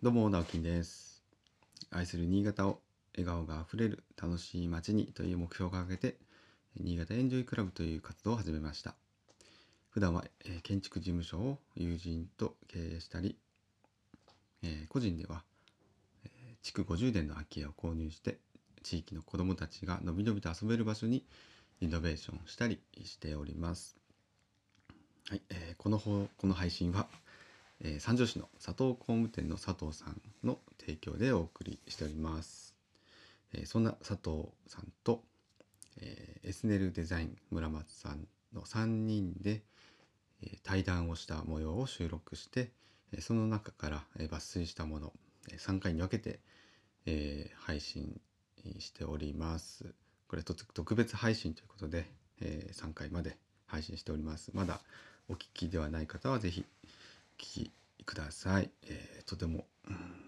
どうも、直樹です。愛する新潟を笑顔があふれる楽しい街にという目標を掲げて、新潟エンジョイクラブという活動を始めました。普段は、建築事務所を友人と経営したり、えー個人では、えー築50年の空き家を購入して、地域の子どもたちがのびのびと遊べる場所にリノベーションしたりしております。はい、えーこの方この配信は、えー三条市の佐藤工務店の佐藤さんの提供でお送りしております。えーそんな佐藤さんと、えーエスネルデザイン村松さんの3人で、えー対談をした模様を収録して、えーその中から、えー抜粋したもの、えー3回に分けて、えー配信しております。これ特別配信ということで、え3回まで配信しております。まだお聞きではない方はぜひ聞きください。えーとても、うん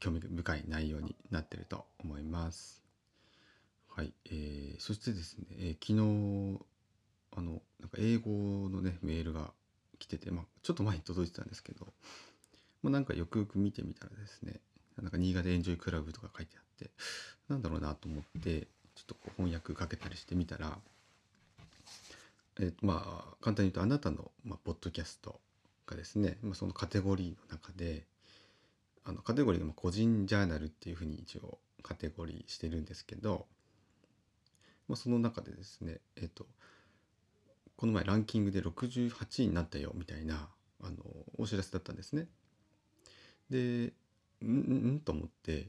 興味深い内容になってると思います。はい、えーそしてですね、えー昨日あのなんか英語のねメールが来てて、まあ、ちょっと前に届いてたんですけど、まあ、なんかよくよく見てみたらですねなんか新潟エンジョイクラブとか書いてあってなんだろうなと思ってちょっとこう翻訳かけたりしてみたら、えーまあ簡単に言うとあなたの、まあ、ポッドキャストがですね、まあ、そのカテゴリーの中であのカテゴリーが個人ジャーナルっていうふうに一応カテゴリーしてるんですけど、まあ、その中でですねえっ、とこの前ランキングで68位になったよみたいなあのお知らせだったんですね。でうんんんと思って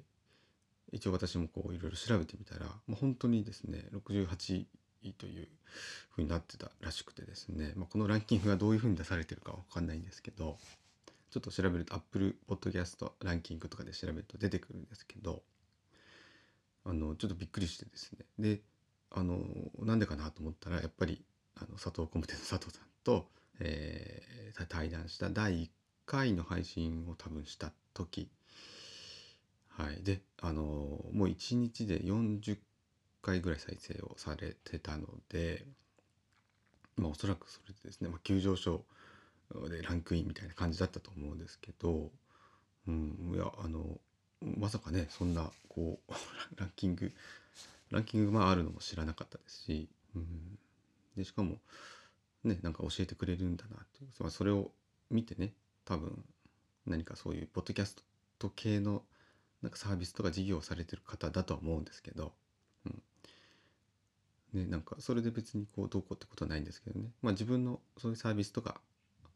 一応私もこういろいろ調べてみたら、まあ、本当にですね68位というふうになってたらしくてですね、まあ、このランキングがどういうふうに出されてるかわかんないんですけどちょっと調べると Apple Podcast ランキングとかで調べると出てくるんですけどあのちょっとびっくりしてですね。であのなんでかなと思ったらやっぱりあの佐藤工務店の佐藤さんと、えー対談した第1回の配信を多分した時。はい。であのもう1日で40回ぐらい再生をされてたのでまあおそらくそれでですね、まあ、急上昇でランクインみたいな感じだったと思うんですけど、うん、いやあのまさかねそんなこう ランキングランキングがまあるのも知らなかったですし、うん、でしかもねなんか教えてくれるんだなっていう、まあ、それを見てね多分何かそういうポッドキャスト系のなんかサービスとか事業をされてる方だとは思うんですけど、ね、なんかそれで別にこうどうこうってことはないんですけどね、まあ、自分のそういうサービスとか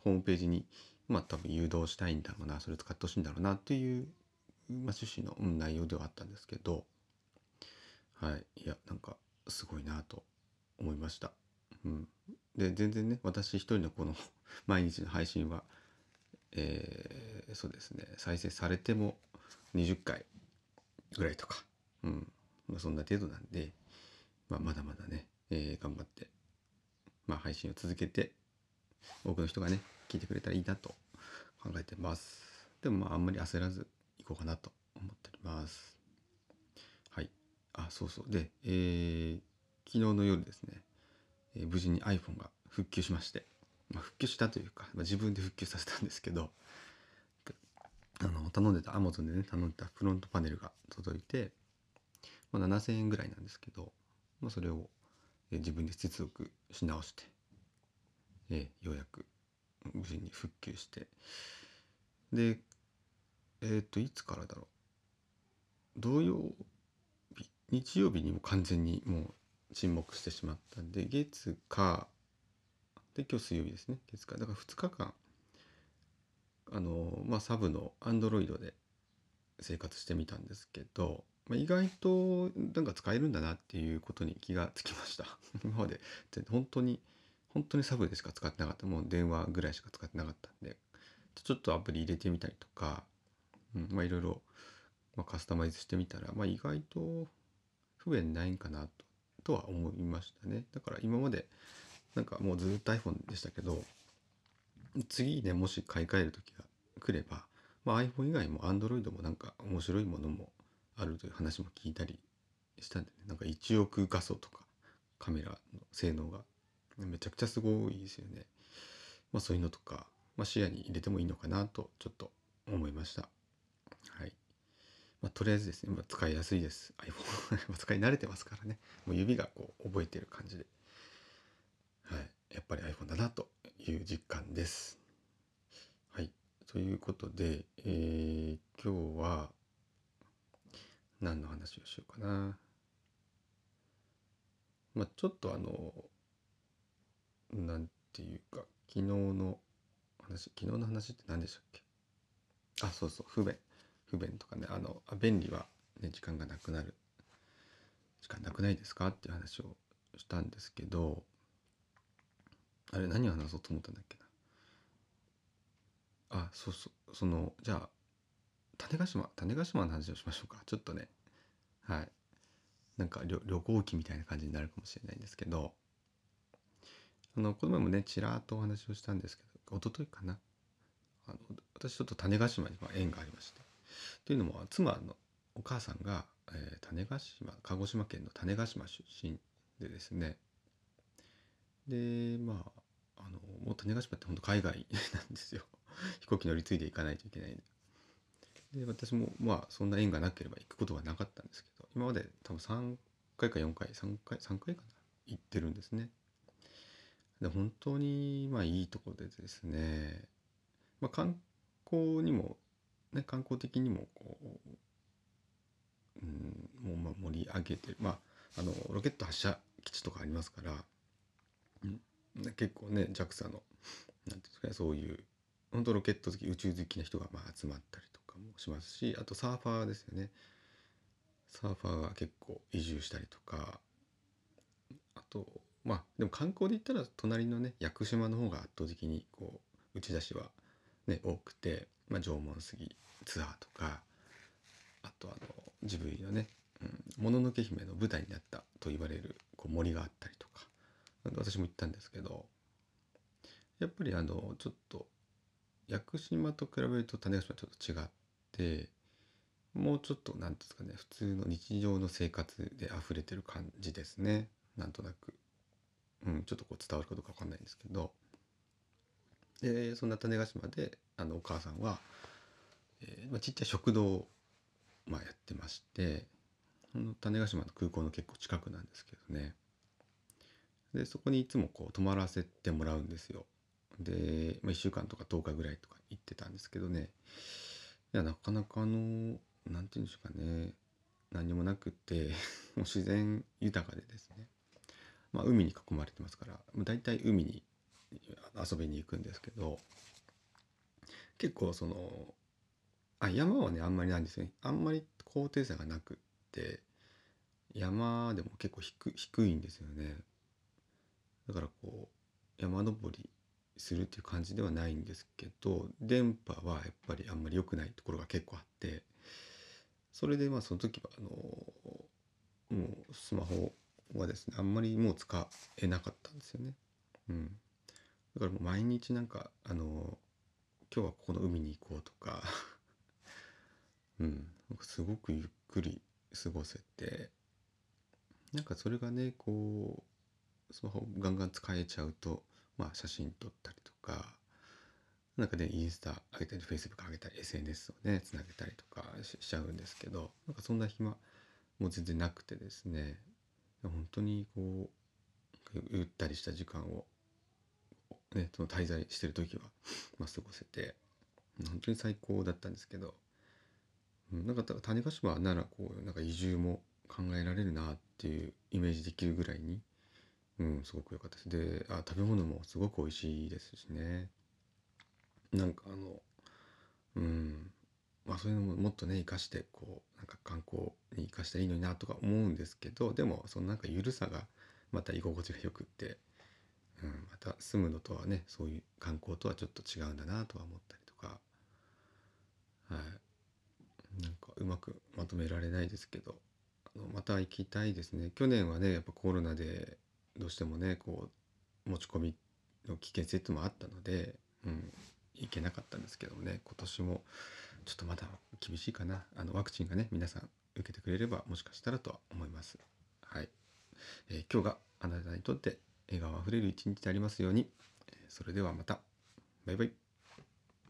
ホームページにまあ多分誘導したいんだろうなそれ使ってほしいんだろうなっていう、まあ、趣旨の内容ではあったんですけどはい。いやなんかすごいなと思いました。うん、で全然ね私一人のこの 毎日の配信はえーそうですね再生されても20回ぐらいとか、うん。まあ、そんな程度なんで、まあ、まだまだね、えー頑張って、まあ、配信を続けて多くの人がね聞いてくれたらいいなと考えてます。でもまああんまり焦らずいこうかなと思っております。はい。あそうそう。で、えー昨日の夜ですね、えー無事に iPhone が復旧しまして、まあ、復旧したというか、まあ、自分で復旧させたんですけどあの頼んでた Amazon でね頼んでたフロントパネルが届いて、まあ、7000円ぐらいなんですけど、まあ、それを、え自分で接続し直して、えようやく無事に復旧して。でえっ、といつからだろう。土曜日日曜日にも完全にもう沈黙してしまったんで月火で今日水曜日ですね。月火だから2日間あのまあサブの Android で生活してみたんですけど、まあ、意外となんか使えるんだなっていうことに気がつきました。今まで。本当に本当にサブでしか使ってなかった。もう電話ぐらいしか使ってなかったんで。ちょっとアプリ入れてみたりとか、まあいろいろ、ま、カスタマイズしてみたら、まあ、意外と不便ないんかなととは思いましたね。だから今までなんかもうずっと iPhone でしたけど次ねもし買い替える時が来れば、まあ、iPhone 以外も Android もなんか面白いものもあるという話も聞いたりしたんでねなんか1億画素とかカメラの性能がめちゃくちゃすごいですよね。まあそういうのとか、まあ、視野に入れてもいいのかなとちょっと思いました。はい。まあ、とりあえずですね、まあ、使いやすいです。iPhone 使い慣れてますからね。もう指がこう覚えてる感じで。はい。やっぱり iPhone だなという実感です。はい。ということで、えー、今日は何の話をしようかな。まあ、ちょっとあの、なんていうか、昨日の話、昨日の話って何でしたっけ？あ、そうそう、不便。不便とかね、あの、あ便利はね、時間がなくなる。時間なくないですか？っていう話をしたんですけど、あれ何を話そうと思ったんだっけな？あ、そうそう、その、じゃあ、種子島、種子島の話をしましょうか。ちょっとね、はい。なんか旅行記みたいな感じになるかもしれないんですけど、あの、この前もね、ちらっとお話をしたんですけど、一昨日かな。あの私ちょっと種子島に縁がありまして。というのも、妻のお母さんが、えー、種子島、鹿児島県の種子島出身でですね。で、まあ、あの、もう種子島って本当海外なんですよ。飛行機乗り継いで行かないといけないんで。私もまあ、そんな縁がなければ行くことはなかったんですけど、今まで多分3回か4回、3回、3回かな、行ってるんですね。で本当にまあいいとこでですね、まあ、観光にも、ね、観光的にもこう、うん、もうまあ盛り上げて、まあ、あのロケット発射基地とかありますから、うん、結構ね JAXA の何ていうんですかねそういう本当ロケット好き宇宙好きな人がまあ集まったりしますしあとサーファーですよね。サーファーが結構移住したりとかあとまあでも観光で言ったら隣のね屋久島の方が圧倒的にこう打ち出しはね多くて、まあ、縄文杉ツアーとかあとあのジブリのね「も、の、のけ姫」の舞台になったと言われるこう森があったりとか私も行ったんですけどやっぱりあのちょっと屋久島と比べると種子島はちょっと違ってもうちょっと何ですかね普通の日常の生活で溢れてる感じですね。なんとなく、うん、ちょっとこう伝わるかどうか分かんないんですけど。でそんな種子島であのお母さんは、えーまあ、ちっちゃい食堂を、まあ、やってまして種子島の空港の結構近くなんですけどね。でそこにいつもこう泊まらせてもらうんですよ。で、まあ、1週間とか10日ぐらいとか行ってたんですけどね。いやなかなかあの何て言うんでしょうかね。何もなくて もう自然豊かでですね。まあ海に囲まれてますから大体海に遊びに行くんですけど結構そのあ山はねあんまりないんですね。あんまり高低差がなくって山でも結構低低いんですよね。だからこう山登りするっていう感じではないんですけど電波はやっぱりあんまり良くないところが結構あってそれでまあその時はあのもうスマホはですねあんまりもう使えなかったんですよね。うん、だからもう毎日なんかあの今日はここの海に行こうとか うんなんかすごくゆっくり過ごせてなんかそれがねこうスマホガンガン使えちゃうとまあ写真撮ったりとかなんかねインスタ上げたりフェイスブック上げたり SNS をねつなげたりとかしちゃうんですけどなんかそんな暇もう全然なくてですね本当にこうゆったりした時間をね、その滞在してる時は、まあ、過ごせて本当に最高だったんですけど、うん、なんか種子島ならこうなんか移住も考えられるなっていうイメージできるぐらいに、うん、すごく良かったです。であ食べ物もすごく美味しいですしね。なんかあのうんまあそういうのももっとね生かしてこうなんか観光に生かしたらいいのになとか思うんですけどでもそのなんか緩さがまた居心地がよくってうん、また住むのとはねそういう観光とはちょっと違うんだなとは思ったりとかはい。なんかうまくまとめられないですけどあのまた行きたいですね。去年はねやっぱコロナでどうしてもねこう持ち込みの危険性っていうのもあったので、うん、行けなかったんですけどもね今年もちょっとまだ厳しいかなあのワクチンがね皆さん受けてくれればもしかしたらとは思います。はい、えー、今日があなたにとって笑顔あふれる一日でありますように。それではまた。バイバイ。